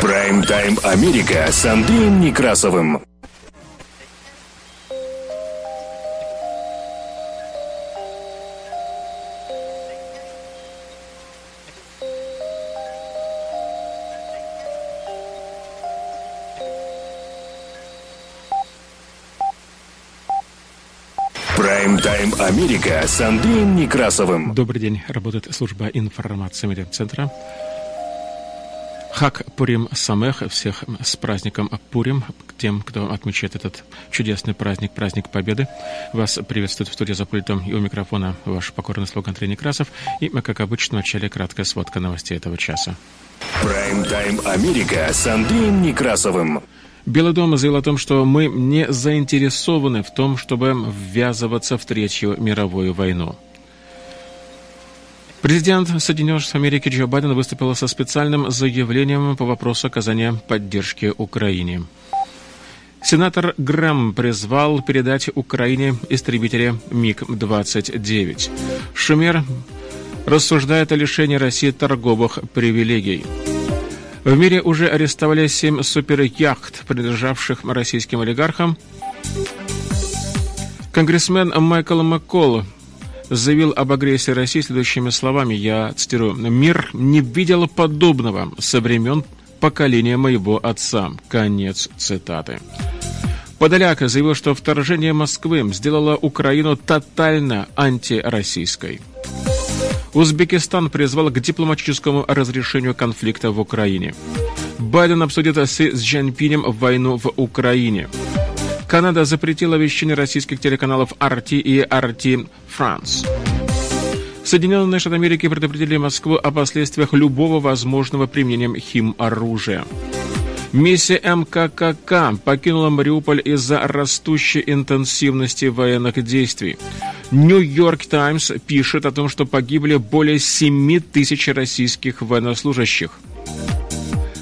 Прайм-тайм Америка с Андреем Некрасовым. Прайм-тайм Америка с Андреем Некрасовым. Добрый день. Работает служба информации медиацентра. Хак Пурим Самех. Всех с праздником Пурим. Тем, кто отмечает этот чудесный праздник, праздник Победы. Вас приветствует в студии за пультом и у микрофона ваш покорный слуга Андрей Некрасов. И мы, как обычно, в начале краткая сводка новостей этого часа. Прайм-тайм Америка с Андреем Некрасовым. Белый дом заявил о том, что мы не заинтересованы в том, чтобы ввязываться в Третью мировую войну. Президент Соединенных Штатов Америки Джо Байден выступил со специальным заявлением по вопросу оказания поддержки Украине. Сенатор Грэм призвал передать Украине истребители МиГ-29. Шумер рассуждает о лишении России торговых привилегий. В мире уже арестовали семь суперяхт, принадлежавших российским олигархам. Конгрессмен Майкл Маккол заявил об агрессии России следующими словами, я цитирую, «Мир не видел подобного со времен поколения моего отца». Конец цитаты. Подоляк заявил, что вторжение Москвы сделало Украину тотально антироссийской. Узбекистан призвал к дипломатическому разрешению конфликта в Украине. Байден обсудит с Джанпинем войну в Украине. Канада запретила вещание российских телеканалов RT и RT France. Соединенные Штаты Америки предупредили Москву о последствиях любого возможного применения химоружия. Миссия МККК покинула Мариуполь из-за растущей интенсивности военных действий. Нью-Йорк Таймс пишет о том, что погибли более 7 тысяч российских военнослужащих.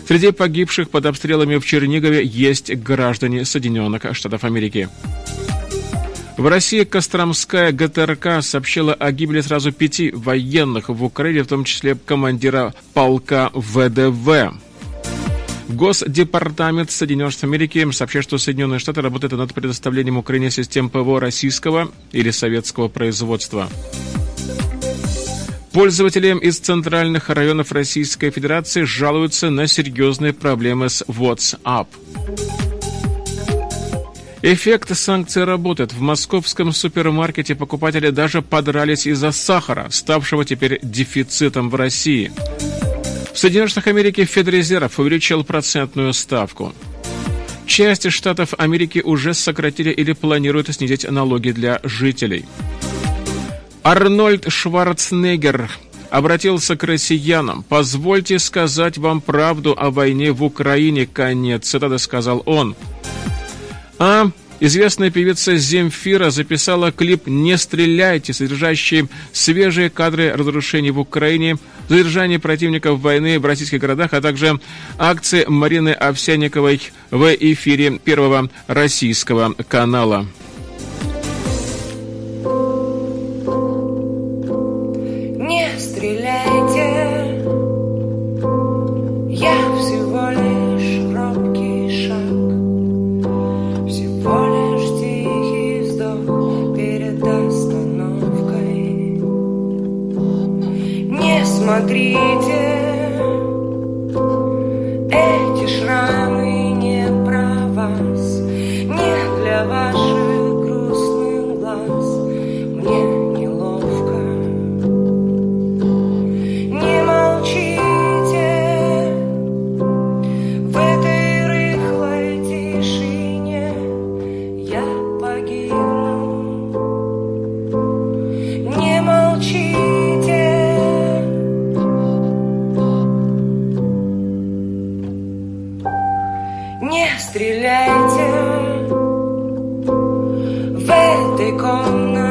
Среди погибших под обстрелами в Чернигове есть граждане Соединенных Штатов Америки. В России Костромская ГТРК сообщила о гибели сразу пяти военных в Украине, в том числе командира полка ВДВ. Госдепартамент Соединенных Штатов Америки сообщает, что Соединенные Штаты работают над предоставлением Украине систем ПВО российского или советского производства. Пользователи из центральных районов Российской Федерации жалуются на серьезные проблемы с WhatsApp. Эффект санкций работает. В московском супермаркете покупатели даже подрались из-за сахара, ставшего теперь дефицитом в России. В Соединенных Штатах Америки Федрезерв увеличил процентную ставку. Часть штатов Америки уже сократили или планируют снизить налоги для жителей. Арнольд Шварценеггер обратился к россиянам. «Позвольте сказать вам правду о войне в Украине». Конец цитаты сказал он. А известная певица Земфира записала клип «Не стреляйте», содержащий свежие кадры разрушений в Украине, задержание противников войны в российских городах, а также акции Марины Овсяниковой в эфире Первого российского канала. Ваши руки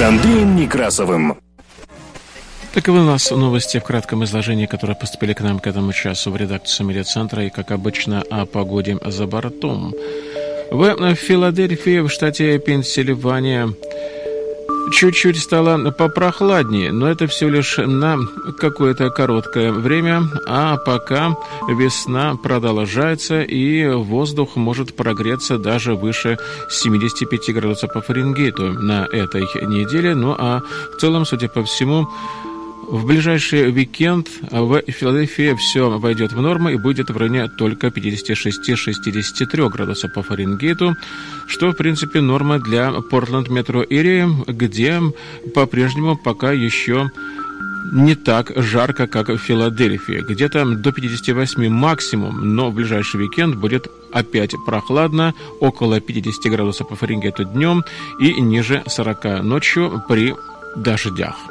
с Андреем Некрасовым. Таковы у нас новости в кратком изложении, которые поступили к нам к этому часу в редакцию медиацентра и, как обычно, о погоде за бортом. В Филадельфии, в штате Пенсильвания, чуть-чуть стало попрохладнее, но это все лишь на какое-то короткое время, а пока весна продолжается и воздух может прогреться даже выше 75 градусов по Фаренгейту на этой неделе. Ну а в целом, судя по всему, в ближайший уикенд в Филадельфии все войдет в норму и будет в районе только 56-63 градусов по Фаренгейту, что, в принципе, норма для Портленд метро Эрии, где по-прежнему пока еще не так жарко, как в Филадельфии. Где-то до 58 максимум, но в ближайший уикенд будет опять прохладно, около 50 градусов по Фаренгейту днем и ниже 40 ночью при дождях.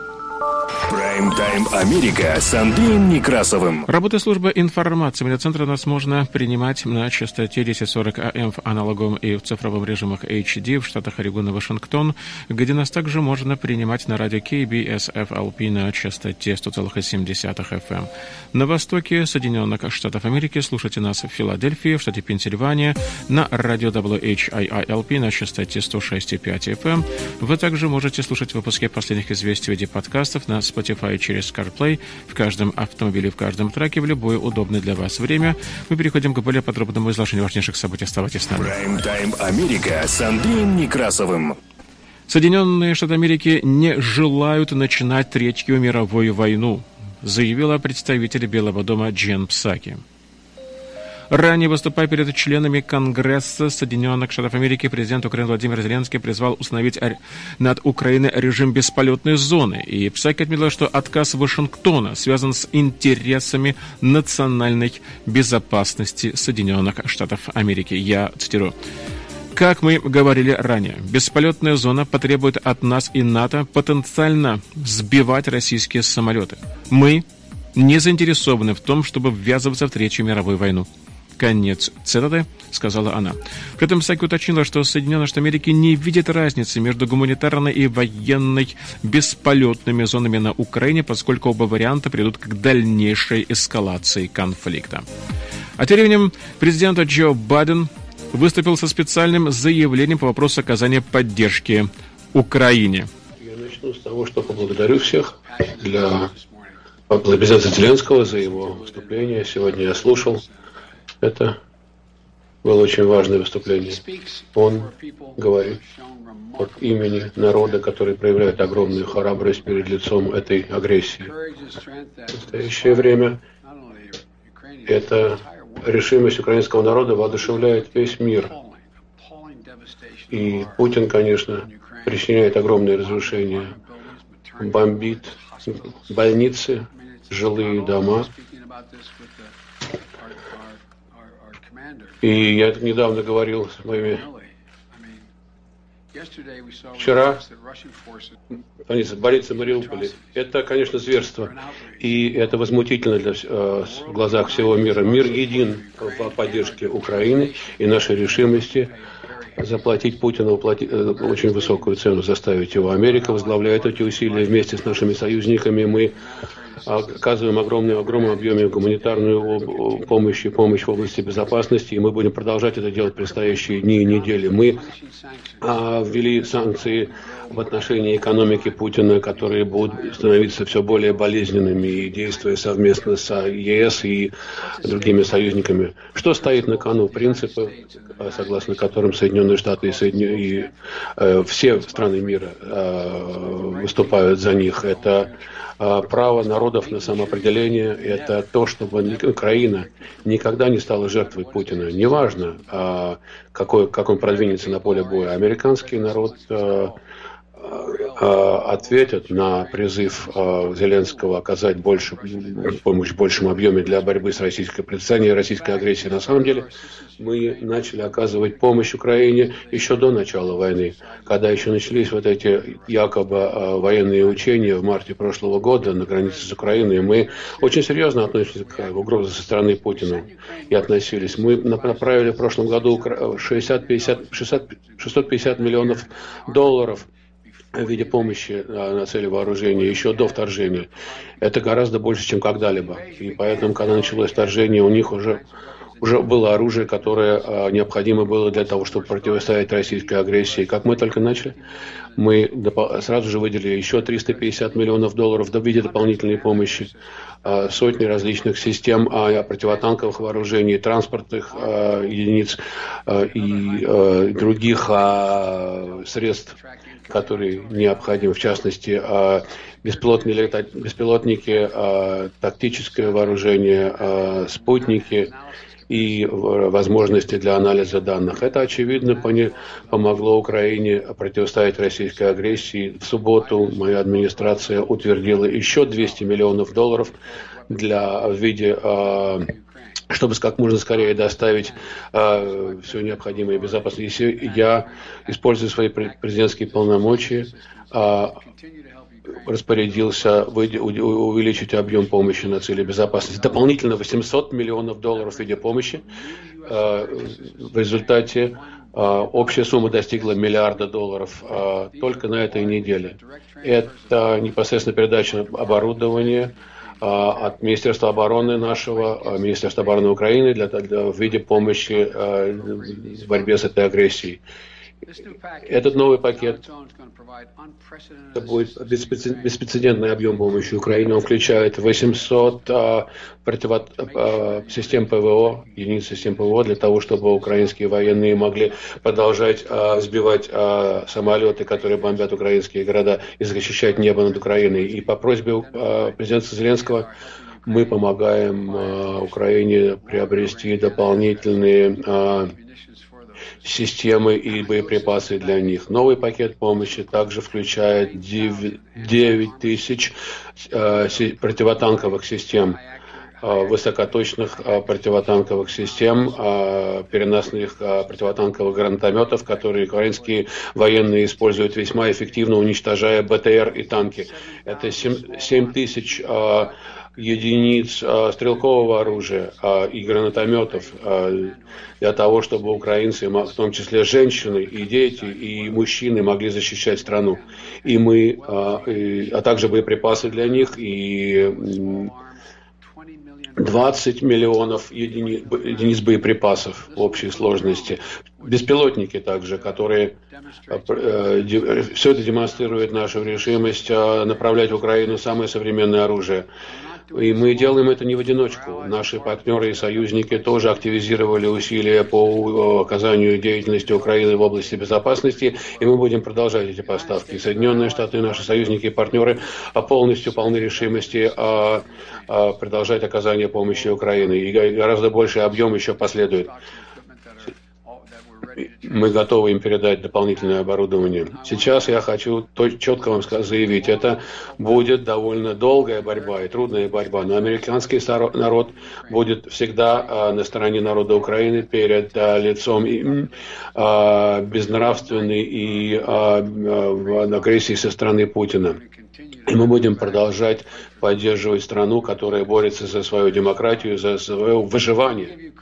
Прайм-тайм Америка с Андреем Некрасовым. Работа службы информации медиацентра нас можно принимать на частоте 1040 АМ в аналоговом и в цифровом режимах HD в штатах Орегон и Вашингтон, где нас также можно принимать на радио KBSFLP на частоте 100,7 FM. На востоке Соединенных Штатов Америки слушайте нас в Филадельфии, в штате Пенсильвания, на радио WHIILP на частоте 106,5 FM. Вы также можете слушать выпуски последних известий в виде подкастов на Spotify Spotify через CarPlay в каждом автомобиле, в каждом траке в любое удобное для вас время. Мы переходим к более подробному изложению важнейших событий. Оставайтесь с нами. Прайм-тайм Америка с Андреем Некрасовым. Соединенные Штаты Америки не желают начинать Третью мировую войну, заявила представитель Белого дома Джен Псаки. Ранее, выступая перед членами Конгресса Соединенных Штатов Америки, президент Украины Владимир Зеленский призвал установить над Украиной режим бесполетной зоны. И Псаки отметил, что отказ Вашингтона связан с интересами национальной безопасности Соединенных Штатов Америки. Я цитирую. Как мы говорили ранее, бесполетная зона потребует от нас и НАТО потенциально сбивать российские самолеты. Мы не заинтересованы в том, чтобы ввязываться в Третью мировую войну конец цитаты, сказала она. При этом Саки уточнила, что Соединенные Штаты Америки не видят разницы между гуманитарной и военной бесполетными зонами на Украине, поскольку оба варианта приведут к дальнейшей эскалации конфликта. А тем временем президент Джо Байден выступил со специальным заявлением по вопросу оказания поддержки Украине. Я начну с того, что поблагодарю всех для президента Зеленского за его выступление. Сегодня я слушал это было очень важное выступление. Он говорит от имени народа, который проявляет огромную храбрость перед лицом этой агрессии. В настоящее время эта решимость украинского народа воодушевляет весь мир. И Путин, конечно, причиняет огромные разрушения, бомбит больницы, жилые дома, И я недавно говорил с моими... Вчера больница Мариуполя. Это, конечно, зверство. И это возмутительно для, э, в глазах всего мира. Мир един по поддержке Украины и нашей решимости заплатить Путину э, очень высокую цену, заставить его. Америка возглавляет эти усилия вместе с нашими союзниками. Мы оказываем огромный, огромном объеме гуманитарную помощь и помощь в области безопасности, и мы будем продолжать это делать в предстоящие дни и недели. Мы а, ввели санкции в отношении экономики Путина, которые будут становиться все более болезненными и действуя совместно с ЕС и другими союзниками. Что стоит на кону? Принципы, согласно которым Соединенные Штаты и, Соедин... и э, все страны мира э, выступают за них. Это а, право народов на самоопределение – это то, чтобы Украина никогда не стала жертвой Путина. Неважно, а, какой, как он продвинется на поле боя. Американский народ Э, ответят на призыв э, Зеленского оказать больше, помощь в большем объеме для борьбы с российской противостоянием российской агрессией. На самом деле мы начали оказывать помощь Украине еще до начала войны, когда еще начались вот эти якобы э, военные учения в марте прошлого года на границе с Украиной. Мы очень серьезно относились к угрозе со стороны Путина и относились. Мы направили в прошлом году 60, 50, 650 миллионов долларов в виде помощи на цели вооружения еще до вторжения. Это гораздо больше, чем когда-либо. И поэтому, когда началось вторжение, у них уже уже было оружие, которое а, необходимо было для того, чтобы противостоять российской агрессии. Как мы только начали, мы сразу же выделили еще 350 миллионов долларов в виде дополнительной помощи, а, сотни различных систем а, противотанковых вооружений, транспортных единиц и других средств которые необходимы, в частности, беспилотные, беспилотники, а, тактическое вооружение, спутники и возможности для анализа данных. Это, очевидно, помогло Украине противостоять российской агрессии. В субботу моя администрация утвердила еще 200 миллионов долларов для, в виде чтобы как можно скорее доставить э, все необходимое безопасно. Если я использую свои президентские полномочия, э, распорядился увеличить объем помощи на цели безопасности. Дополнительно 800 миллионов долларов в виде помощи. Э, в результате э, общая сумма достигла миллиарда долларов э, только на этой неделе. Это непосредственно передача оборудования, от Министерства обороны нашего, Министерства обороны Украины для, для, в виде помощи в борьбе с этой агрессией. Этот новый пакет это будет беспрецедентный объем помощи Украине. Он включает 800 а, противо, а, систем ПВО, единиц систем ПВО, для того, чтобы украинские военные могли продолжать а, сбивать а, самолеты, которые бомбят украинские города, и защищать небо над Украиной. И по просьбе а, президента Зеленского мы помогаем а, Украине приобрести дополнительные а, системы и боеприпасы для них. Новый пакет помощи также включает 9 тысяч э, противотанковых систем э, высокоточных э, противотанковых систем, переносных противотанковых гранатометов, которые украинские военные используют весьма эффективно, уничтожая БТР и танки. Это 7 тысяч единиц а, стрелкового оружия а, и гранатометов а, для того, чтобы украинцы, в том числе женщины и дети, и мужчины могли защищать страну. И мы, а, и, а также боеприпасы для них и 20 миллионов единиц, единиц боеприпасов в общей сложности. Беспилотники также, которые э, все это демонстрирует нашу решимость направлять в Украину самое современное оружие. И мы делаем это не в одиночку. Наши партнеры и союзники тоже активизировали усилия по оказанию деятельности Украины в области безопасности, и мы будем продолжать эти поставки. Соединенные Штаты, наши союзники и партнеры полностью полны решимости а, а, продолжать оказание помощи Украине. И гораздо больший объем еще последует мы готовы им передать дополнительное оборудование. Сейчас я хочу четко вам заявить, это будет довольно долгая борьба и трудная борьба, но американский народ будет всегда а, на стороне народа Украины перед а, лицом а, безнравственной и агрессии со стороны Путина. И мы будем продолжать поддерживать страну, которая борется за свою демократию, за свое выживание.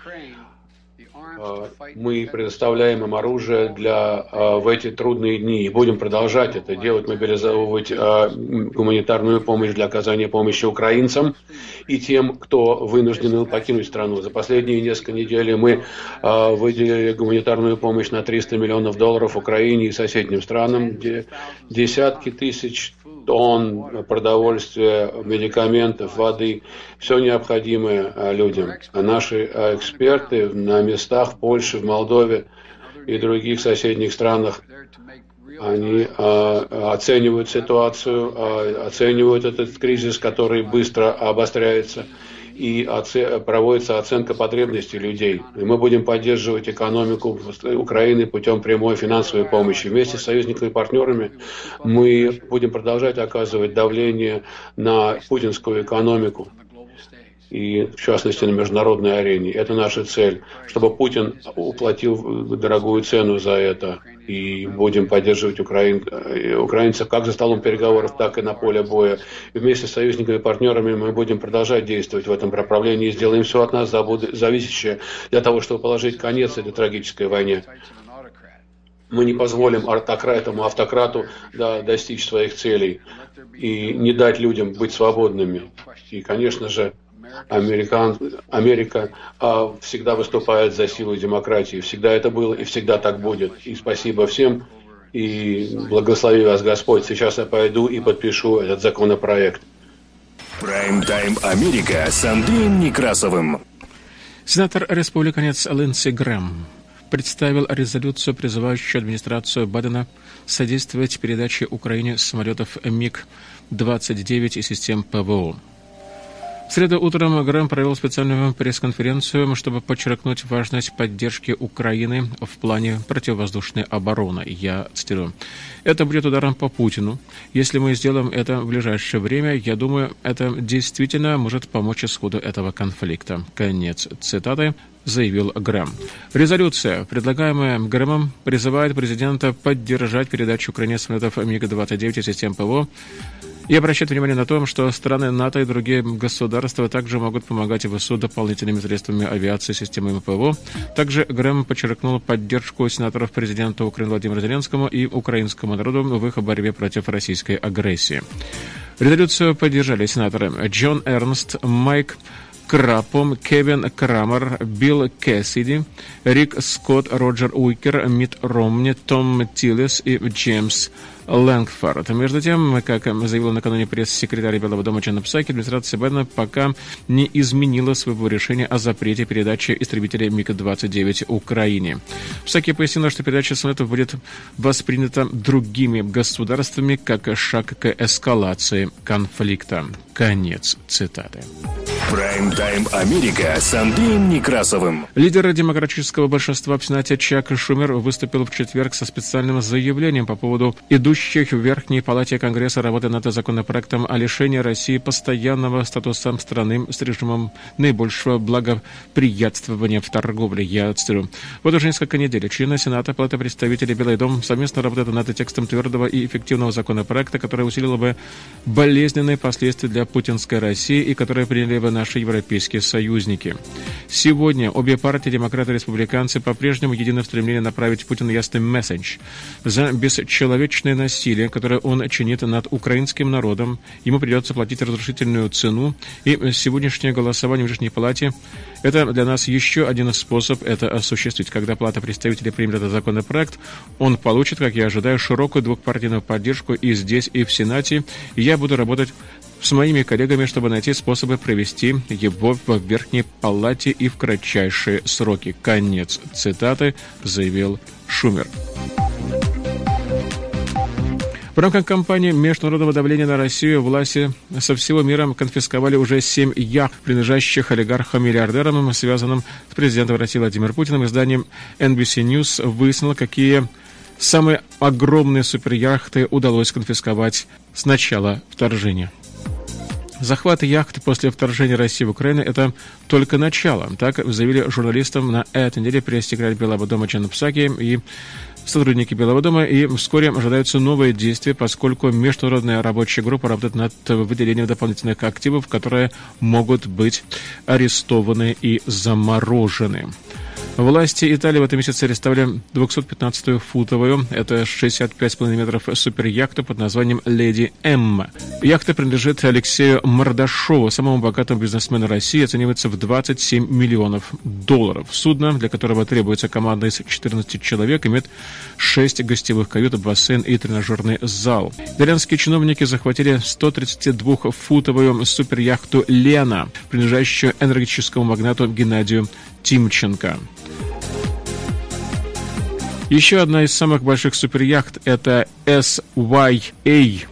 А, мы предоставляем им оружие для, а, в эти трудные дни. И будем продолжать это делать, мобилизовывать а, гуманитарную помощь для оказания помощи украинцам и тем, кто вынужден покинуть страну. За последние несколько недель мы выделили гуманитарную помощь на 300 миллионов долларов Украине и соседним странам, где десятки тысяч тонн продовольствия, медикаментов, воды, все необходимое а, людям. А наши а, эксперты на местах в Польше, в Молдове и других соседних странах, они а, оценивают ситуацию, оценивают этот кризис, который быстро обостряется, и оце проводится оценка потребностей людей. И мы будем поддерживать экономику Украины путем прямой финансовой помощи. Вместе с союзниками и партнерами мы будем продолжать оказывать давление на путинскую экономику и, в частности, на международной арене. Это наша цель, чтобы Путин уплатил дорогую цену за это. И будем поддерживать украин, украинцев как за столом переговоров, так и на поле боя. И вместе с союзниками и партнерами мы будем продолжать действовать в этом направлении и сделаем все от нас зависящее для того, чтобы положить конец этой трагической войне. Мы не позволим этому автократу да, достичь своих целей и не дать людям быть свободными. И, конечно же, Американ, Америка а, всегда выступает за силу демократии. Всегда это было и всегда так будет. И спасибо всем. И благослови вас Господь. Сейчас я пойду и подпишу этот законопроект. Прайм-тайм Америка с Андреем Некрасовым. Сенатор-республиканец Линдси Грэм представил резолюцию, призывающую администрацию Бадена содействовать передаче Украине самолетов МиГ-29 и систем ПВО. В среду утром Грэм провел специальную пресс-конференцию, чтобы подчеркнуть важность поддержки Украины в плане противовоздушной обороны. Я цитирую. «Это будет ударом по Путину. Если мы сделаем это в ближайшее время, я думаю, это действительно может помочь исходу этого конфликта». Конец цитаты заявил Грэм. Резолюция, предлагаемая Грэмом, призывает президента поддержать передачу Украине самолетов МиГ-29 и систем ПВО и обращает внимание на то, что страны НАТО и другие государства также могут помогать ВСУ дополнительными средствами авиации, системами ПВО. Также Грэм подчеркнул поддержку сенаторов президента Украины Владимира Зеленскому и украинскому народу в их борьбе против российской агрессии. Резолюцию поддержали сенаторы Джон Эрнст, Майк Крапом, Кевин Крамер, Билл Кэссиди, Рик Скотт, Роджер Уикер, Мит Ромни, Том Тиллис и Джеймс Лэнгфорд. Между тем, как заявил накануне пресс-секретарь Белого дома Джанна Псаки, администрация Байдена пока не изменила своего решения о запрете передачи истребителей МиГ-29 Украине. Псаки пояснила, что передача самолетов будет воспринята другими государствами как шаг к эскалации конфликта. Конец цитаты. Прайм-тайм Америка с Андреем Некрасовым. Лидер демократического большинства в Сенате Чак Шумер выступил в четверг со специальным заявлением по поводу идущих в Верхней Палате Конгресса работы над законопроектом о лишении России постоянного статуса страны с режимом наибольшего благоприятствования в торговле. Я цитирую. Вот уже несколько недель члены Сената, Палаты представителей Белый дом совместно работают над текстом твердого и эффективного законопроекта, который усилил бы болезненные последствия для путинской России и который приняли бы наши европейские союзники. Сегодня обе партии, демократы и республиканцы, по-прежнему едины в стремлении направить Путину ясный месседж. За бесчеловечное насилие, которое он чинит над украинским народом, ему придется платить разрушительную цену, и сегодняшнее голосование в Нижней Палате – это для нас еще один способ это осуществить. Когда Палата представителей примет этот законопроект, он получит, как я ожидаю, широкую двухпартийную поддержку и здесь, и в Сенате, и я буду работать с моими коллегами, чтобы найти способы провести его в Верхней Палате и в кратчайшие сроки. Конец цитаты, заявил Шумер. В рамках кампании международного давления на Россию власти со всего мира конфисковали уже семь яхт, принадлежащих олигархам-миллиардерам, связанным с президентом России Владимиром Путиным. Изданием NBC News выяснило, какие самые огромные суперяхты удалось конфисковать с начала вторжения. Захват яхт после вторжения России в Украину – это только начало. Так заявили журналистам на этой неделе пресс-секретарь Белого дома Чан Псаки и сотрудники Белого дома, и вскоре ожидаются новые действия, поскольку международная рабочая группа работает над выделением дополнительных активов, которые могут быть арестованы и заморожены. Власти Италии в этом месяце арестовали 215-ю футовую, это 65,5 метров суперяхту под названием «Леди Эмма». Яхта принадлежит Алексею Мордашову, самому богатому бизнесмену России, оценивается в 27 миллионов долларов. Судно, для которого требуется команда из 14 человек, имеет 6 гостевых кают, бассейн и тренажерный зал. Итальянские чиновники захватили 132-футовую суперяхту «Лена», принадлежащую энергетическому магнату Геннадию Тимченко. Еще одна из самых больших суперяхт – это SYA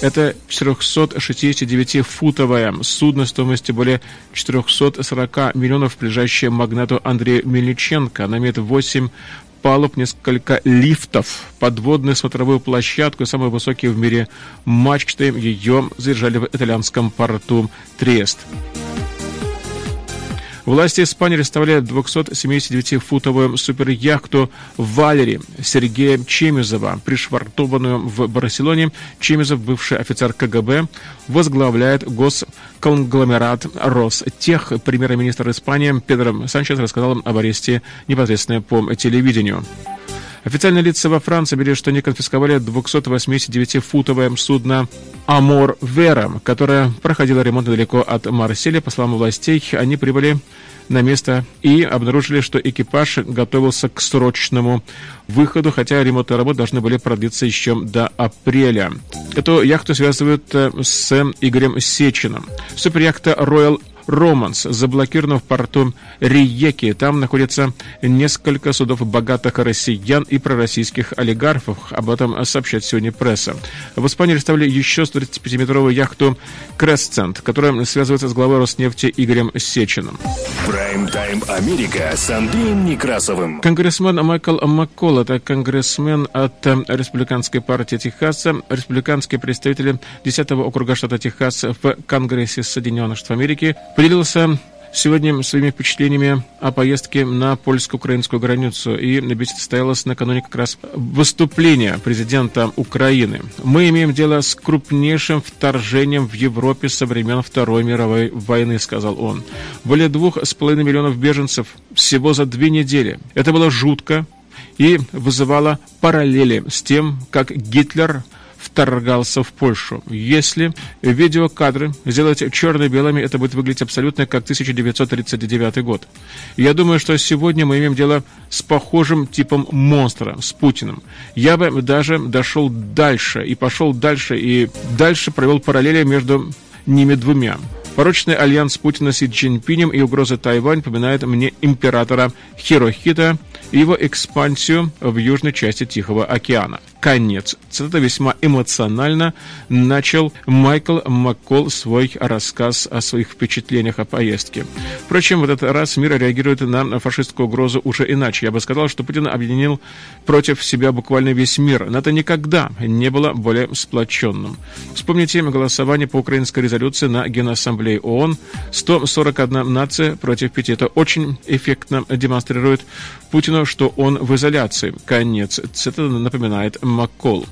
Это 469-футовое судно стоимостью более 440 миллионов, принадлежащее магнату Андрею Мельниченко. Она имеет 8 палуб, несколько лифтов, подводную смотровую площадку самые высокие в мире мачты. Ее задержали в итальянском порту Триест. Власти Испании арестовали 279-футовую суперяхту «Валери» Сергея Чемизова, пришвартованную в Барселоне. Чемизов, бывший офицер КГБ, возглавляет госконгломерат «Ростех». Премьер-министр Испании Педро Санчес рассказал об аресте непосредственно по телевидению. Официальные лица во Франции объявили, что они конфисковали 289-футовое судно «Амор Вера», которое проходило ремонт недалеко от Марселя. По словам властей, они прибыли на место и обнаружили, что экипаж готовился к срочному выходу, хотя ремонтные работы должны были продлиться еще до апреля. Эту яхту связывают э, с Игорем Сечиным. Суперяхта Royal Романс заблокирован в порту Риеки. Там находится несколько судов богатых россиян и пророссийских олигархов. Об этом сообщает сегодня пресса. В Испании арестовали еще 135-метровую яхту «Кресцент», которая связывается с главой Роснефти Игорем Сечиным. Прайм-тайм Америка с Андреем Некрасовым. Конгрессмен Майкл Маккол, это конгрессмен от Республиканской партии Техаса, республиканские представители 10 округа штата Техас в Конгрессе Соединенных Штатов Америки, поделился сегодня своими впечатлениями о поездке на польско-украинскую границу. И беседа состоялась накануне как раз выступления президента Украины. Мы имеем дело с крупнейшим вторжением в Европе со времен Второй мировой войны, сказал он. Более двух с половиной миллионов беженцев всего за две недели. Это было жутко и вызывало параллели с тем, как Гитлер вторгался в Польшу. Если видеокадры сделать черно-белыми, это будет выглядеть абсолютно как 1939 год. Я думаю, что сегодня мы имеем дело с похожим типом монстра, с Путиным. Я бы даже дошел дальше и пошел дальше, и дальше провел параллели между ними двумя. Порочный альянс Путина с Си Цзиньпинем и угроза Тайвань напоминает мне императора Хирохита и его экспансию в южной части Тихого океана – конец. Цитата весьма эмоционально начал Майкл Маккол свой рассказ о своих впечатлениях о поездке. Впрочем, в этот раз мир реагирует на фашистскую угрозу уже иначе. Я бы сказал, что Путин объединил против себя буквально весь мир. Но это никогда не было более сплоченным. Вспомните голосование по украинской резолюции на Генассамблее ООН. 141 нация против 5. Это очень эффектно демонстрирует Путину, что он в изоляции. Конец. Это напоминает Маккол.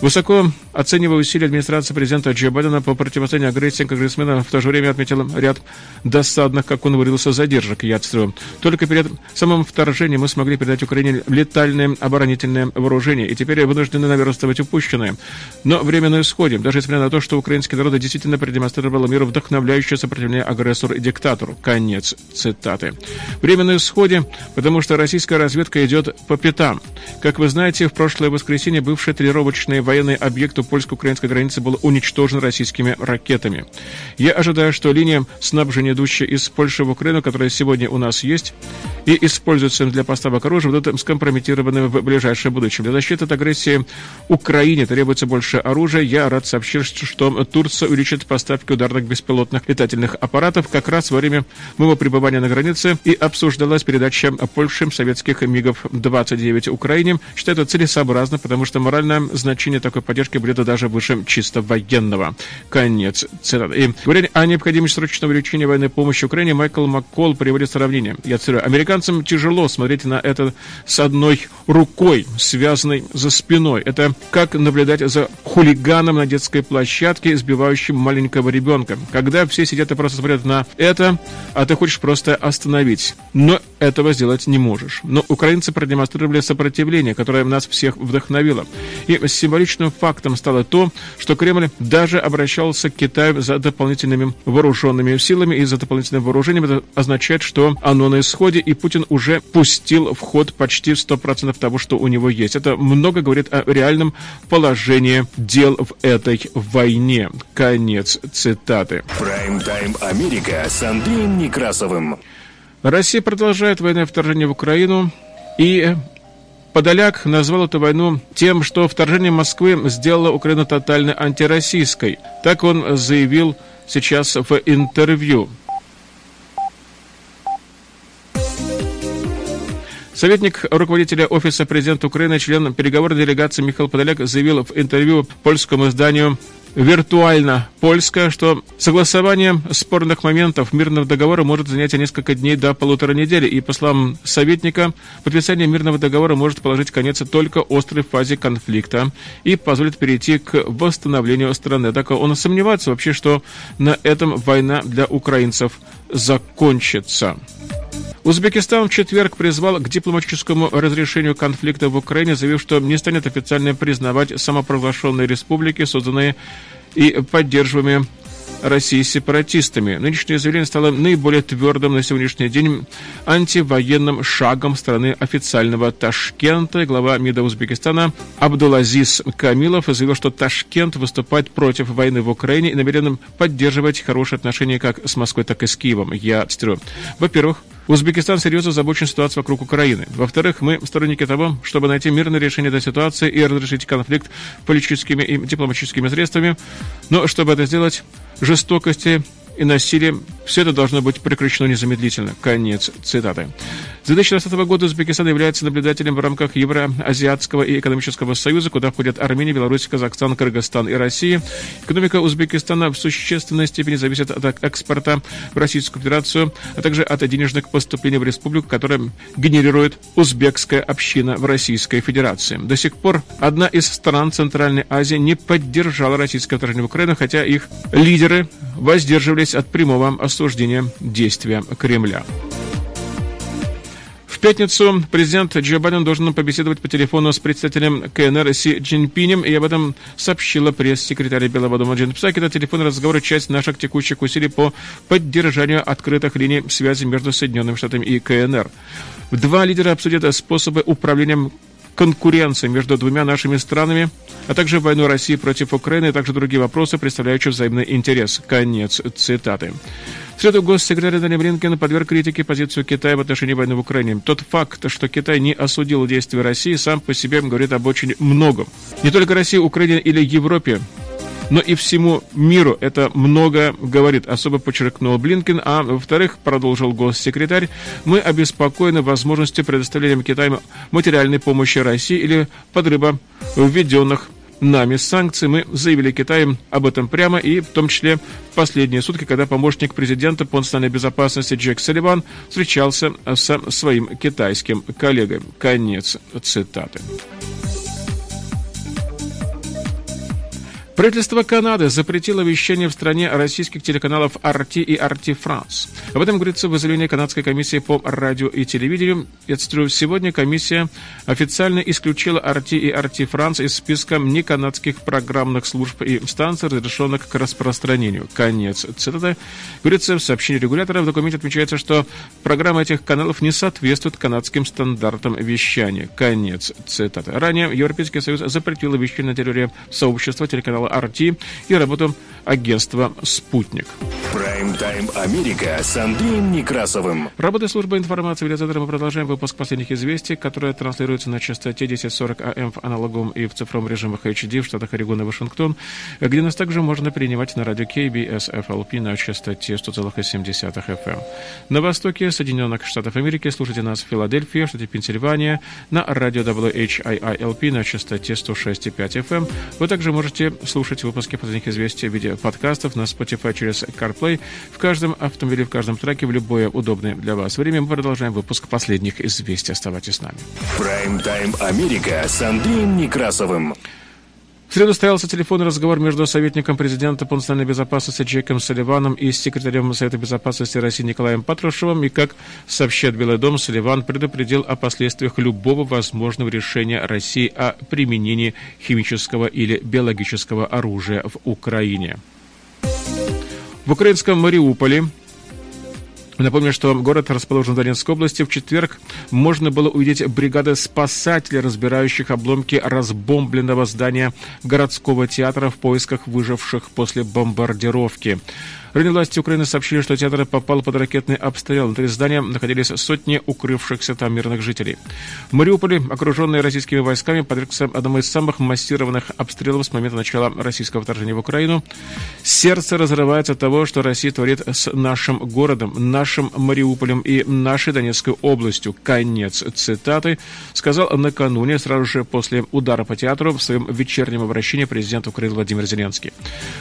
Высоко оценивая усилия администрации президента Джо Байдена по противостоянию агрессии конгрессмена, в то же время отметил ряд досадных, как он выразился, задержек, я цитирую. Только перед самым вторжением мы смогли передать Украине летальное оборонительное вооружение, и теперь вынуждены наверстывать упущенное. Но время на исходе, даже несмотря на то, что украинский народ действительно продемонстрировал миру вдохновляющее сопротивление агрессору и диктатору. Конец цитаты. Время на исходе, потому что российская разведка идет по пятам. Как вы знаете, в прошлое воскресенье бывший тренировочный военный объект у польско-украинской границы был уничтожен российскими ракетами. Я ожидаю, что линия снабжения, идущая из Польши в Украину, которая сегодня у нас есть, и используется для поставок оружия, будут скомпрометированы в ближайшем будущем. Для защиты от агрессии Украине требуется больше оружия. Я рад сообщить, что Турция увеличит поставки ударных беспилотных летательных аппаратов как раз во время моего пребывания на границе и обсуждалась передача Польши советских МиГов-29 Украине. Считаю это целесообразно, потому что моральное значение такой поддержки будет даже выше чисто военного. Конец цитаты. И говоря о необходимости срочного увеличения военной помощи Украине, Майкл Маккол приводит сравнение. Я цитирую. Американцам тяжело смотреть на это с одной рукой, связанной за спиной. Это как наблюдать за хулиганом на детской площадке, избивающим маленького ребенка. Когда все сидят и просто смотрят на это, а ты хочешь просто остановить. Но этого сделать не можешь. Но украинцы продемонстрировали сопротивление, которое нас всех вдохновило. И символичным фактом стало то, что Кремль даже обращался к Китаю за дополнительными вооруженными силами, и за дополнительным вооружением это означает, что оно на исходе, и Путин уже пустил в ход почти 100% того, что у него есть. Это много говорит о реальном положении дел в этой войне. Конец цитаты. Прайм-тайм Америка с Андреем Некрасовым. Россия продолжает военное вторжение в Украину и Подоляк назвал эту войну тем, что вторжение Москвы сделало Украину тотально антироссийской. Так он заявил сейчас в интервью. Советник руководителя Офиса президента Украины, член переговорной делегации Михаил Подоляк заявил в интервью польскому изданию виртуально польская, что согласование спорных моментов мирного договора может занять несколько дней до полутора недели. И, по словам советника, подписание мирного договора может положить конец только острой фазе конфликта и позволит перейти к восстановлению страны. Однако он сомневается вообще, что на этом война для украинцев закончится. Узбекистан в четверг призвал к дипломатическому разрешению конфликта в Украине, заявив, что не станет официально признавать самопровозглашенные республики, созданные и поддерживаемые России сепаратистами. Нынешнее заявление стало наиболее твердым на сегодняшний день антивоенным шагом страны официального Ташкента. Глава МИДа Узбекистана Абдулазиз Камилов заявил, что Ташкент выступает против войны в Украине и намерен поддерживать хорошие отношения как с Москвой, так и с Киевом. Я цитирую. Во-первых, Узбекистан серьезно озабочен ситуацией вокруг Украины. Во-вторых, мы сторонники того, чтобы найти мирное решение этой ситуации и разрешить конфликт политическими и дипломатическими средствами. Но чтобы это сделать, жестокости и насилие, все это должно быть прекращено незамедлительно. Конец цитаты. С 2020 года Узбекистан является наблюдателем в рамках Евроазиатского и экономического союза, куда входят Армения, Беларусь, Казахстан, Кыргызстан и Россия. Экономика Узбекистана в существенной степени зависит от экспорта в Российскую Федерацию, а также от денежных поступлений в республику, которые генерирует узбекская община в Российской Федерации. До сих пор одна из стран Центральной Азии не поддержала российское вторжение в Украину, хотя их лидеры воздерживались от прямого осуждения действия Кремля. В пятницу президент Джо Байден должен побеседовать по телефону с представителем КНР Си Джинпинем, и об этом сообщила пресс-секретарь Белого дома Джин Псаки. Это телефонный разговор – часть наших текущих усилий по поддержанию открытых линий связи между Соединенными Штатами и КНР. Два лидера обсудят способы управления конкуренции между двумя нашими странами, а также войну России против Украины, а также другие вопросы, представляющие взаимный интерес. Конец цитаты. В среду госсекретарь Дани Блинкен подверг критике позицию Китая в отношении войны в Украине. Тот факт, что Китай не осудил действия России, сам по себе говорит об очень многом. Не только России, Украине или Европе но и всему миру это много говорит, особо подчеркнул Блинкин. А во-вторых, продолжил госсекретарь, мы обеспокоены возможностью предоставления Китаю материальной помощи России или подрыва введенных нами санкций. Мы заявили Китаю об этом прямо и в том числе в последние сутки, когда помощник президента по национальной безопасности Джек Салливан встречался со своим китайским коллегой. Конец цитаты. Правительство Канады запретило вещание в стране российских телеканалов RT и RT France. Об этом говорится в изъявлении Канадской комиссии по радио и телевидению. Я цитирую, сегодня комиссия официально исключила RT и RT France из списка неканадских программных служб и станций, разрешенных к распространению. Конец цитаты. Говорится в сообщении регулятора. В документе отмечается, что программы этих каналов не соответствуют канадским стандартам вещания. Конец цитаты. Ранее Европейский Союз запретил вещание на территории сообщества телеканала RT и работу агентства «Спутник». Прайм-тайм Америка с Андреем Некрасовым. Работа службы информации реализатора мы продолжаем выпуск последних известий, которые транслируются на частоте 1040 АМ в аналоговом и в цифровом режимах HD в штатах Орегон и Вашингтон, где нас также можно принимать на радио KBS FLP на частоте 100,7 FM. На востоке Соединенных Штатов Америки слушайте нас в Филадельфии, штате Пенсильвания, на радио WHIILP на частоте 106,5 FM. Вы также можете слушать выпуски последних известий в виде подкастов на Spotify через CarPlay в каждом автомобиле, в каждом треке, в любое удобное для вас время. Мы продолжаем выпуск последних известий. Оставайтесь с нами. Прайм-тайм Америка с Андреем Некрасовым. В среду состоялся телефонный разговор между советником президента по национальной безопасности Джеком Салливаном и секретарем Совета безопасности России Николаем Патрушевым. И, как сообщает Белый дом, Салливан предупредил о последствиях любого возможного решения России о применении химического или биологического оружия в Украине. В украинском Мариуполе Напомню, что город расположен в Донецкой области. В четверг можно было увидеть бригады спасателей, разбирающих обломки разбомбленного здания городского театра в поисках выживших после бомбардировки. Ранее власти Украины сообщили, что театр попал под ракетный обстрел. Внутри здания находились сотни укрывшихся там мирных жителей. В Мариуполе, окруженные российскими войсками, подвергся одному из самых массированных обстрелов с момента начала российского вторжения в Украину. Сердце разрывается от того, что Россия творит с нашим городом, нашим Мариуполем и нашей Донецкой областью. Конец цитаты сказал накануне, сразу же после удара по театру, в своем вечернем обращении президент Украины Владимир Зеленский.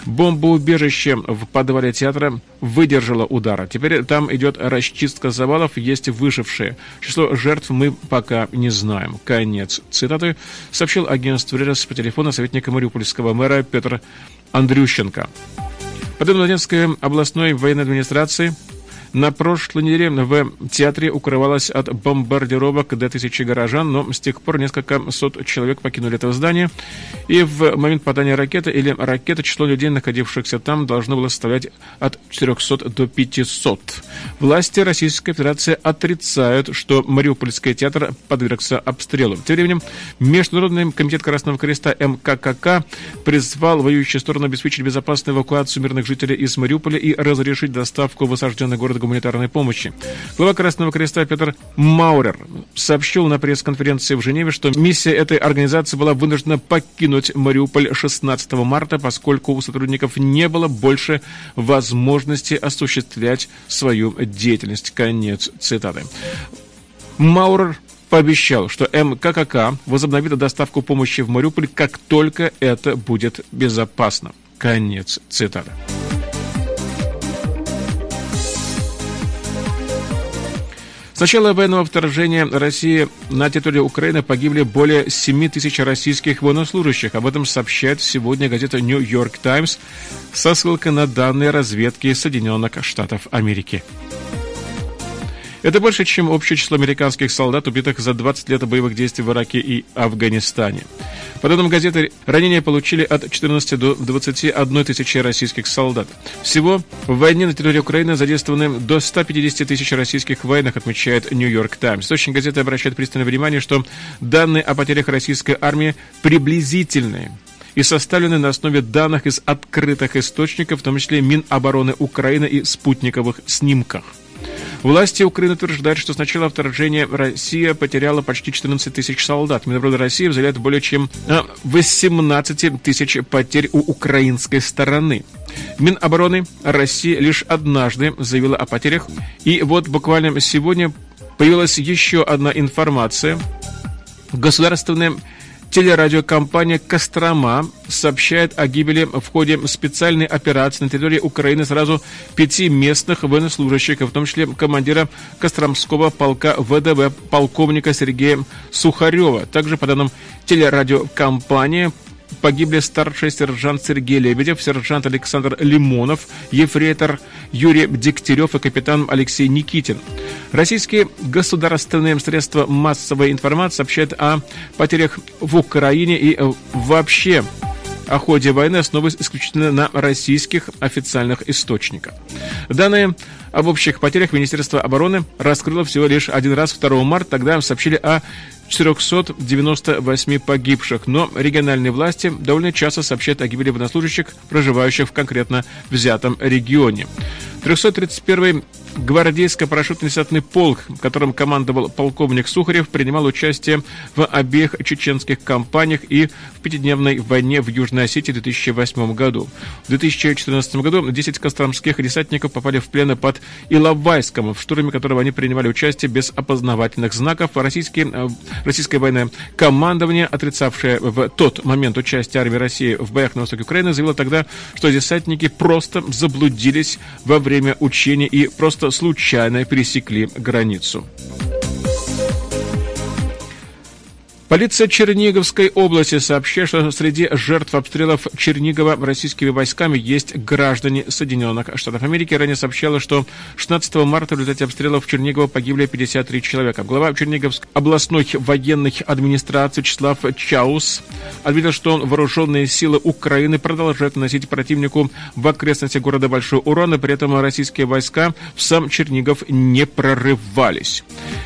Бомбоубежище в подвале театра выдержала удара. Теперь там идет расчистка завалов, есть выжившие. Число жертв мы пока не знаем. Конец цитаты сообщил агентству РЕРС по телефону советника Мариупольского мэра Петр Андрющенко. По данным Донецкой областной военной администрации, на прошлой неделе в театре укрывалось от бомбардировок до тысячи горожан, но с тех пор несколько сот человек покинули это здание, и в момент падания ракеты или ракеты число людей, находившихся там, должно было составлять от 400 до 500. Власти Российской Федерации отрицают, что Мариупольский театр подвергся обстрелу. Тем временем Международный комитет Красного Креста МККК призвал воюющую сторону обеспечить безопасную эвакуацию мирных жителей из Мариуполя и разрешить доставку в осажденный город гуманитарной помощи. Глава Красного Креста Петр Маурер сообщил на пресс-конференции в Женеве, что миссия этой организации была вынуждена покинуть Мариуполь 16 марта, поскольку у сотрудников не было больше возможности осуществлять свою деятельность. Конец цитаты. Маурер пообещал, что МККК возобновит доставку помощи в Мариуполь, как только это будет безопасно. Конец цитаты. С начала военного вторжения России на территорию Украины погибли более 7 тысяч российских военнослужащих. Об этом сообщает сегодня газета «Нью-Йорк Таймс» со ссылкой на данные разведки Соединенных Штатов Америки. Это больше, чем общее число американских солдат, убитых за 20 лет боевых действий в Ираке и Афганистане. По данным газеты, ранения получили от 14 до 21 тысячи российских солдат. Всего в войне на территории Украины задействованы до 150 тысяч российских военных, отмечает Нью-Йорк Таймс. Источник газеты обращает пристальное внимание, что данные о потерях российской армии приблизительные и составлены на основе данных из открытых источников, в том числе Минобороны Украины и спутниковых снимках. Власти Украины утверждают, что с начала вторжения Россия потеряла почти 14 тысяч солдат. Минобороны России заявляет более чем 18 а, тысяч потерь у украинской стороны. Минобороны России лишь однажды заявила о потерях. И вот буквально сегодня появилась еще одна информация. Государственная Телерадиокомпания «Кострома» сообщает о гибели в ходе специальной операции на территории Украины сразу пяти местных военнослужащих, в том числе командира Костромского полка ВДВ полковника Сергея Сухарева. Также, по данным телерадиокомпании, погибли старший сержант Сергей Лебедев, сержант Александр Лимонов, ефрейтор Юрий Дегтярев и капитан Алексей Никитин. Российские государственные средства массовой информации сообщают о потерях в Украине и вообще о ходе войны основываясь исключительно на российских официальных источниках. Данные об общих потерях Министерство обороны раскрыло всего лишь один раз 2 марта. Тогда сообщили о 498 погибших, но региональные власти довольно часто сообщают о гибели военнослужащих, проживающих в конкретно взятом регионе. 331 гвардейско-парашютно-десантный полк, которым командовал полковник Сухарев, принимал участие в обеих чеченских кампаниях и в пятидневной войне в Южной Осетии в 2008 году. В 2014 году 10 костромских десантников попали в плен под Иловайском, в штурме которого они принимали участие без опознавательных знаков. Российские, э, российское военное командование, отрицавшее в тот момент участие армии России в боях на востоке Украины, заявило тогда, что десантники просто заблудились во время учений и просто случайно пересекли границу. Полиция Черниговской области сообщает, что среди жертв обстрелов Чернигова российскими войсками есть граждане Соединенных Штатов Америки. Ранее сообщала, что 16 марта в результате обстрелов Чернигова погибли 53 человека. Глава Черниговской областной военной администрации Вячеслав Чаус отметил, что вооруженные силы Украины продолжают наносить противнику в окрестности города Большой Урон, и при этом российские войска в сам Чернигов не прорывались.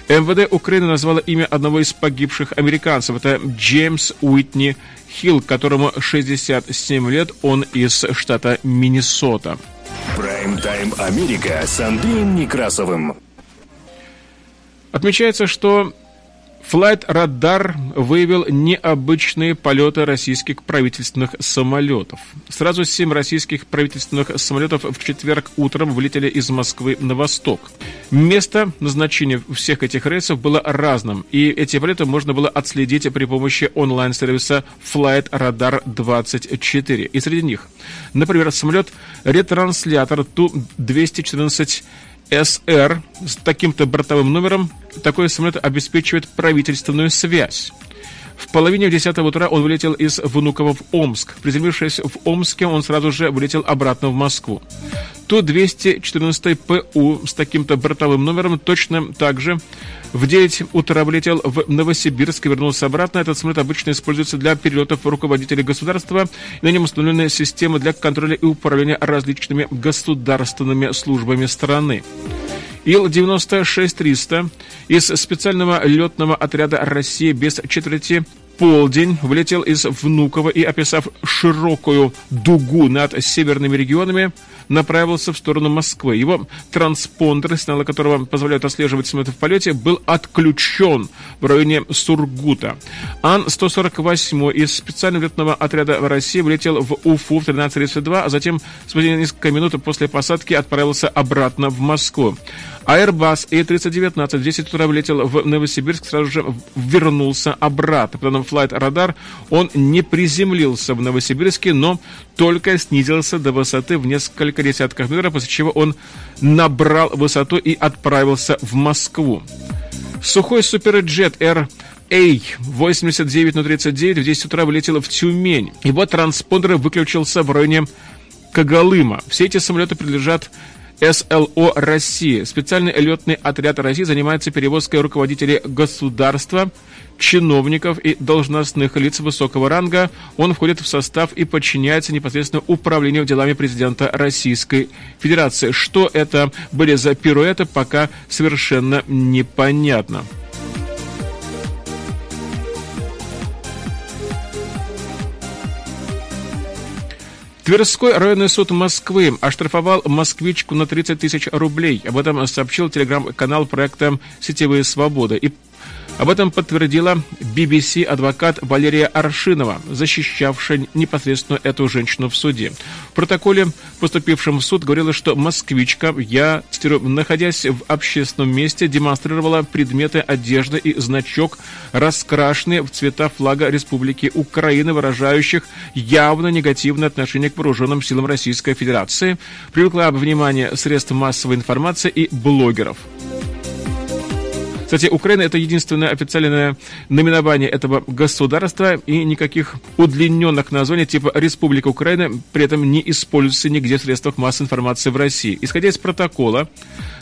МВД Украины назвала имя одного из погибших американцев. Это Джеймс Уитни Хилл, которому 67 лет, он из штата Миннесота. Прайм-тайм Америка с Андреем Некрасовым. Отмечается, что Flight Radar выявил необычные полеты российских правительственных самолетов. Сразу семь российских правительственных самолетов в четверг утром вылетели из Москвы на восток. Место назначения всех этих рейсов было разным, и эти полеты можно было отследить при помощи онлайн-сервиса Flight Radar 24. И среди них, например, самолет-ретранслятор Ту-214 СР с таким-то бортовым номером такой самолет обеспечивает правительственную связь. В половине десятого утра он вылетел из Внуково в Омск. Приземлившись в Омске, он сразу же вылетел обратно в Москву. Ту-214 ПУ с таким-то бортовым номером точно так же в 9 утра вылетел в Новосибирск и вернулся обратно. Этот самолет обычно используется для перелетов руководителей государства. И на нем установлены системы для контроля и управления различными государственными службами страны. Ил-96-300 из специального летного отряда России без четверти полдень влетел из Внуково и, описав широкую дугу над северными регионами, направился в сторону Москвы. Его транспондер, сигналы которого позволяют отслеживать самолеты в полете, был отключен в районе Сургута. Ан-148 из специального летного отряда России влетел в Уфу в 13.32, а затем, спустя несколько минут после посадки, отправился обратно в Москву. Airbus A319 в 10 утра влетел в Новосибирск, сразу же вернулся обратно. По данным Flight Radar, он не приземлился в Новосибирске, но только снизился до высоты в несколько десятков метров, после чего он набрал высоту и отправился в Москву. Сухой суперджет R A89039 в 10 утра вылетел в Тюмень. Его транспондер выключился в районе Кагалыма. Все эти самолеты принадлежат СЛО России. Специальный летный отряд России занимается перевозкой руководителей государства, чиновников и должностных лиц высокого ранга. Он входит в состав и подчиняется непосредственно управлению делами президента Российской Федерации. Что это были за пируэты, пока совершенно непонятно. Тверской районный суд Москвы оштрафовал москвичку на 30 тысяч рублей. Об этом сообщил телеграм-канал проекта «Сетевые свободы». И об этом подтвердила BBC адвокат Валерия Аршинова, защищавшая непосредственно эту женщину в суде. В протоколе, поступившем в суд, говорилось, что москвичка, я находясь в общественном месте, демонстрировала предметы одежды и значок, раскрашенные в цвета флага Республики Украины, выражающих явно негативное отношение к вооруженным силам Российской Федерации, привлекла внимание средств массовой информации и блогеров. Кстати, Украина это единственное официальное наименование этого государства, и никаких удлиненных названий типа Республика Украина при этом не используется нигде в средствах массовой информации в России. Исходя из протокола,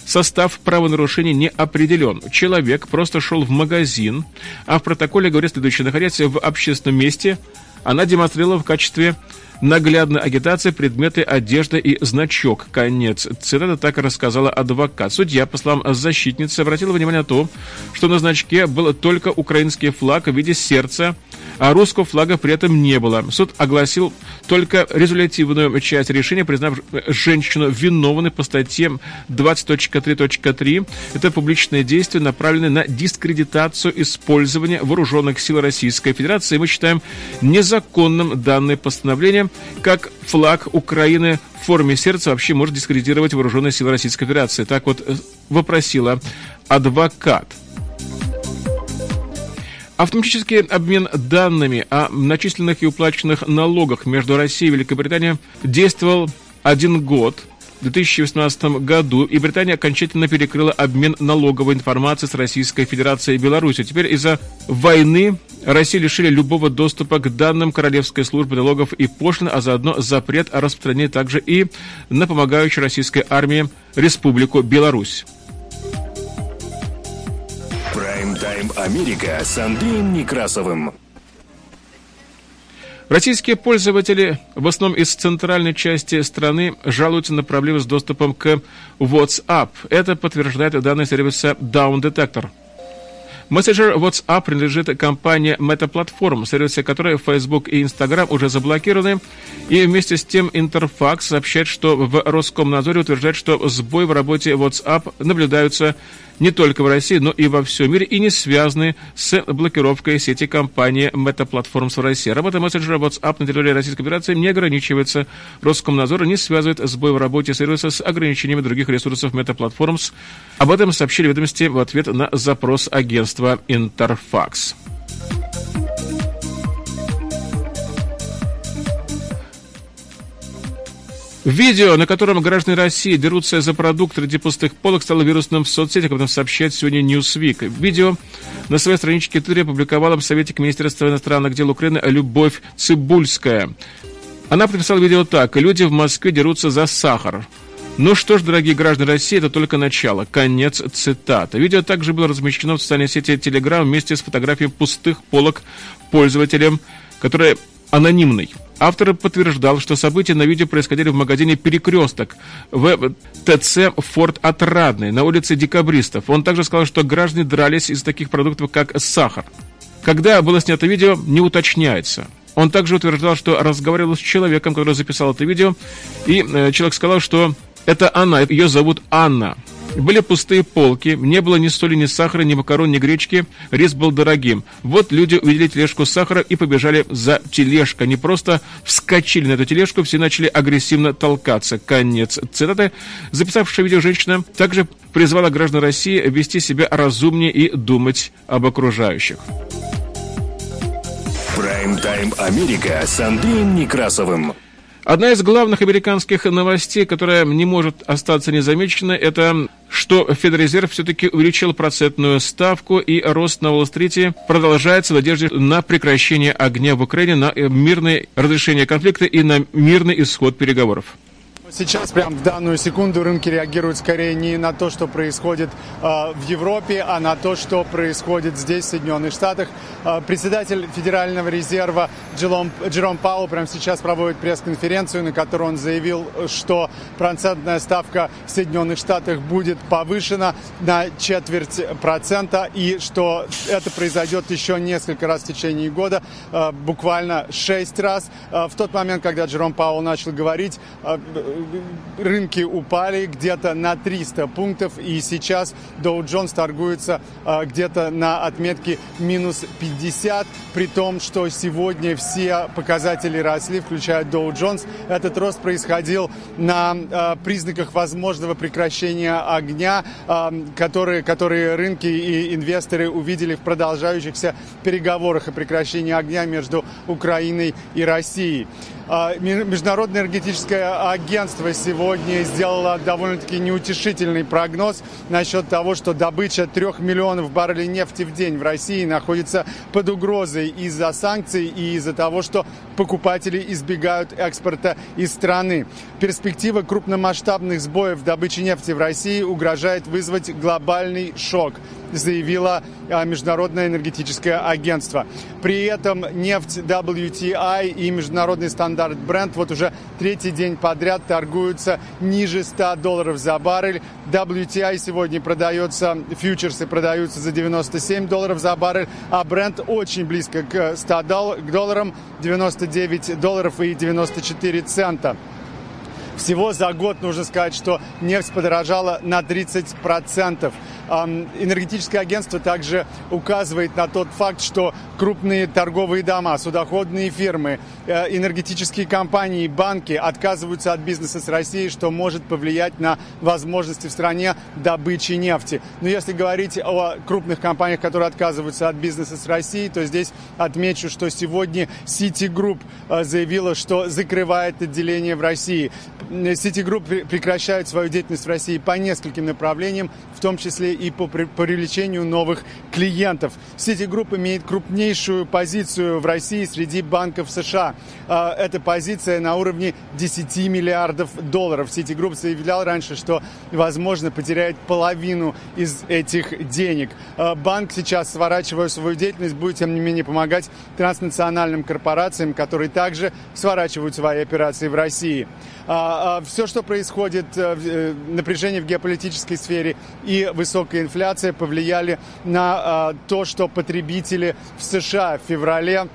состав правонарушений не определен. Человек просто шел в магазин, а в протоколе говорят следующее. Находясь в общественном месте, она демонстрировала в качестве наглядная агитация, предметы одежды и значок. Конец. Цитата так рассказала адвокат. Судья, по словам защитницы, обратила внимание на то, что на значке был только украинский флаг в виде сердца, а русского флага при этом не было. Суд огласил только резолютивную часть решения, признав женщину виновной по статье 20.3.3. Это публичное действие, направленное на дискредитацию использования вооруженных сил Российской Федерации. Мы считаем незаконным данное постановление, как флаг Украины в форме сердца вообще может дискредитировать вооруженные силы Российской Федерации. Так вот э, вопросила адвокат. Автоматический обмен данными о начисленных и уплаченных налогах между Россией и Великобританией действовал один год в 2018 году, и Британия окончательно перекрыла обмен налоговой информацией с Российской Федерацией и Беларусью. Теперь из-за войны России лишили любого доступа к данным Королевской службы налогов и пошлин, а заодно запрет распространения также и на помогающую российской армии Республику Беларусь. Прайм-тайм Америка с Андреем Некрасовым. Российские пользователи, в основном из центральной части страны, жалуются на проблемы с доступом к WhatsApp. Это подтверждает данные сервиса Down Detector. Мессенджер WhatsApp принадлежит компании Meta Platform, сервисы которой Facebook и Instagram уже заблокированы. И вместе с тем Интерфакс сообщает, что в Роскомнадзоре утверждает, что сбой в работе WhatsApp наблюдаются не только в России, но и во всем мире, и не связаны с блокировкой сети компании Meta Platforms в России. Работа мессенджера WhatsApp на территории Российской Федерации не ограничивается. Роскомнадзор не связывает сбой в работе сервиса с ограничениями других ресурсов Meta Platforms. Об этом сообщили ведомости в ответ на запрос агентства Interfax. Видео, на котором граждане России дерутся за продукт среди пустых полок, стало вирусным в соцсетях, об этом сообщает сегодня Newsweek. Видео на своей страничке Твиттере опубликовала советник Министерства иностранных дел Украины Любовь Цибульская. Она подписала видео так. «Люди в Москве дерутся за сахар». Ну что ж, дорогие граждане России, это только начало. Конец цитаты. Видео также было размещено в социальной сети Telegram вместе с фотографией пустых полок пользователям, которые анонимный. Автор подтверждал, что события на видео происходили в магазине «Перекресток» в ТЦ «Форт Отрадный» на улице Декабристов. Он также сказал, что граждане дрались из таких продуктов, как сахар. Когда было снято видео, не уточняется. Он также утверждал, что разговаривал с человеком, который записал это видео, и э, человек сказал, что это она, ее зовут Анна. Были пустые полки, не было ни соли, ни сахара, ни макарон, ни гречки, рис был дорогим. Вот люди увидели тележку сахара и побежали за тележкой. Они просто вскочили на эту тележку, все начали агрессивно толкаться. Конец цитаты. Записавшая видео женщина также призвала граждан России вести себя разумнее и думать об окружающих. Прайм-тайм Америка с Андреем Некрасовым. Одна из главных американских новостей, которая не может остаться незамеченной, это что Федрезерв все-таки увеличил процентную ставку, и рост на Уолл-стрите продолжается в надежде на прекращение огня в Украине, на мирное разрешение конфликта и на мирный исход переговоров. Сейчас, прямо в данную секунду, рынки реагируют скорее не на то, что происходит э, в Европе, а на то, что происходит здесь, в Соединенных Штатах. Э, председатель Федерального резерва Джером, Джером Пауэлл прямо сейчас проводит пресс-конференцию, на которой он заявил, что процентная ставка в Соединенных Штатах будет повышена на четверть процента, и что это произойдет еще несколько раз в течение года, э, буквально шесть раз. Э, в тот момент, когда Джером Пауэлл начал говорить, э, рынки упали где-то на 300 пунктов, и сейчас Dow Jones торгуется а, где-то на отметке минус 50, при том, что сегодня все показатели росли, включая Dow Jones. Этот рост происходил на а, признаках возможного прекращения огня, а, которые, которые рынки и инвесторы увидели в продолжающихся переговорах о прекращении огня между Украиной и Россией. А, Международное энергетическое агентство сегодня сделало довольно-таки неутешительный прогноз насчет того, что добыча трех миллионов баррелей нефти в день в России находится под угрозой из-за санкций и из-за того, что покупатели избегают экспорта из страны. Перспектива крупномасштабных сбоев в добыче нефти в России угрожает вызвать глобальный шок заявило а, Международное энергетическое агентство. При этом нефть WTI и международный стандарт Brent вот уже третий день подряд торгуются ниже 100 долларов за баррель. WTI сегодня продается, фьючерсы продаются за 97 долларов за баррель, а Brent очень близко к 100 долларам, 99 долларов и 94 цента. Всего за год нужно сказать, что нефть подорожала на 30%. Энергетическое агентство также указывает на тот факт, что крупные торговые дома, судоходные фирмы, э, энергетические компании, банки отказываются от бизнеса с Россией, что может повлиять на возможности в стране добычи нефти. Но если говорить о крупных компаниях, которые отказываются от бизнеса с Россией, то здесь отмечу, что сегодня Citigroup э, заявила, что закрывает отделение в России. Citigroup прекращает свою деятельность в России по нескольким направлениям, в том числе и по привлечению новых клиентов. Citigroup имеет крупнейшую позицию в России среди банков США. Эта позиция на уровне 10 миллиардов долларов. Citigroup заявлял раньше, что, возможно, потеряет половину из этих денег. Банк сейчас, сворачивая свою деятельность, будет, тем не менее, помогать транснациональным корпорациям, которые также сворачивают свои операции в России. Все, что происходит, э, э, напряжение в геополитической сфере и высокая инфляция повлияли на то, что потребители в США в феврале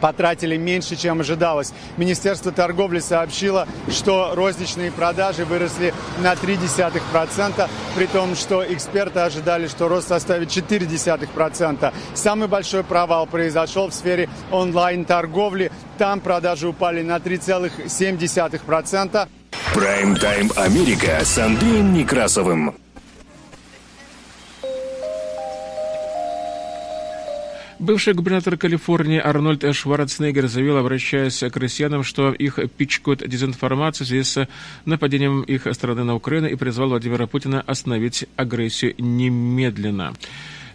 потратили меньше, чем ожидалось. Министерство торговли сообщило, что розничные продажи выросли на 0,3%, при том, что эксперты ожидали, что рост составит 0,4%. Самый большой провал произошел в сфере онлайн-торговли. Там продажи упали на 3,7%. Прайм-тайм Америка с Андреем Некрасовым. Бывший губернатор Калифорнии Арнольд Шварценеггер заявил, обращаясь к россиянам, что их пичкают дезинформацией в связи с нападением их страны на Украину и призвал Владимира Путина остановить агрессию немедленно.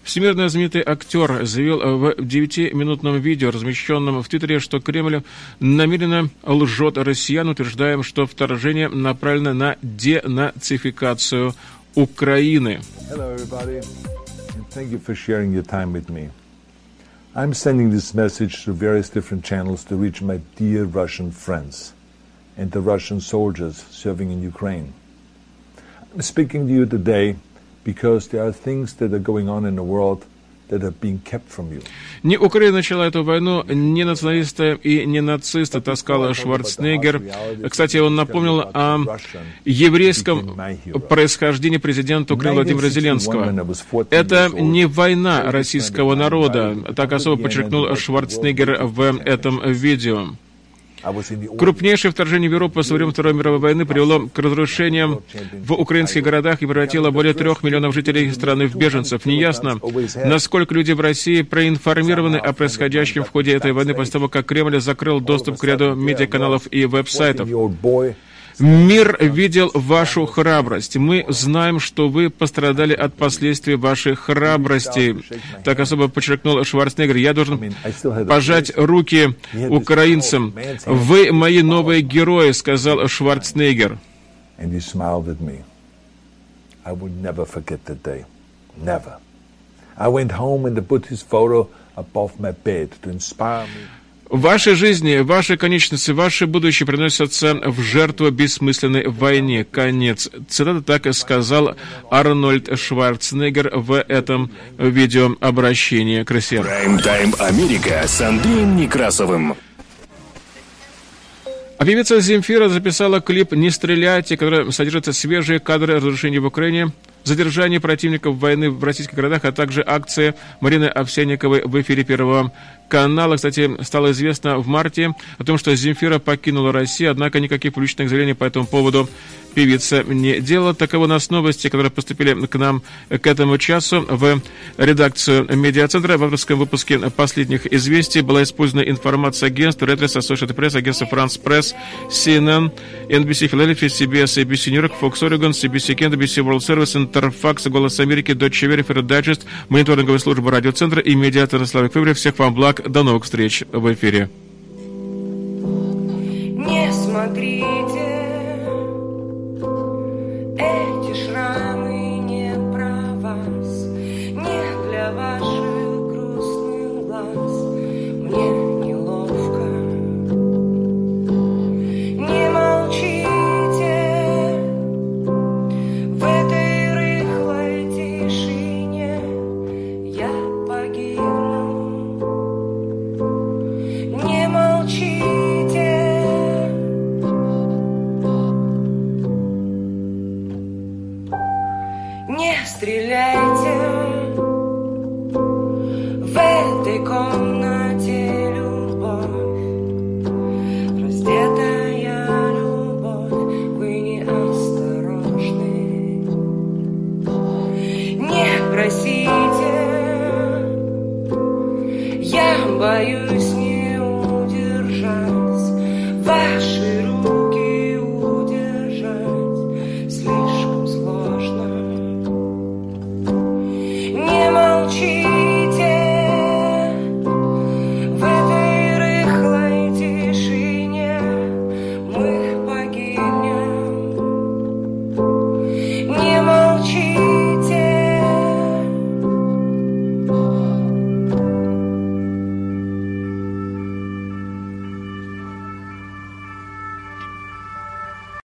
Всемирно знаменитый актер заявил в девятиминутном видео, размещенном в Твиттере, что Кремль намеренно лжет россиян, утверждая, что вторжение направлено на денацификацию Украины. Hello, I'm sending this message through various different channels to reach my dear Russian friends and the Russian soldiers serving in Ukraine. I'm speaking to you today because there are things that are going on in the world Не Украина начала эту войну, не националисты и не нацисты, таскал Шварценеггер. Кстати, он напомнил о еврейском происхождении президента Украины Владимира Зеленского. Это не война российского народа, так особо подчеркнул Шварценеггер в этом видео. Крупнейшее вторжение в Европу со времен Второй мировой войны привело к разрушениям в украинских городах и превратило более трех миллионов жителей страны в беженцев. Неясно, насколько люди в России проинформированы о происходящем в ходе этой войны после того, как Кремль закрыл доступ к ряду медиаканалов и веб-сайтов. Мир видел вашу храбрость. Мы знаем, что вы пострадали от последствий вашей храбрости. Так особо подчеркнул Шварценеггер. Я должен пожать руки украинцам. Вы мои новые герои, сказал Шварценеггер. I went home and put his photo above my bed to inspire me. Ваши жизни, ваши конечности, ваше будущее приносятся в жертву бессмысленной войне. Конец. Цитата так и сказал Арнольд Шварценеггер в этом видеообращении к России. Прайм-тайм Америка с Андреем Некрасовым. А певица Земфира записала клип «Не стреляйте», который содержит свежие кадры разрушений в Украине, задержание противников войны в российских городах, а также акция Марины Овсянниковой в эфире Первого канала. Кстати, стало известно в марте о том, что Земфира покинула Россию, однако никаких публичных заявлений по этому поводу певица не делала. Таковы у нас новости, которые поступили к нам к этому часу в редакцию медиацентра. В авторском выпуске последних известий была использована информация агентств Reuters, Associated Press, агентства France Press, CNN, NBC Philadelphia, CBS, ABC New York, Fox Oregon, CBC Kent, ABC World Service, Интерфакс, Голос Америки, Deutsche Welle, Fair Digest, мониторинговая служба радиоцентра и медиатор Славик Февря. Всех вам благ. До новых встреч в эфире. Не смотрите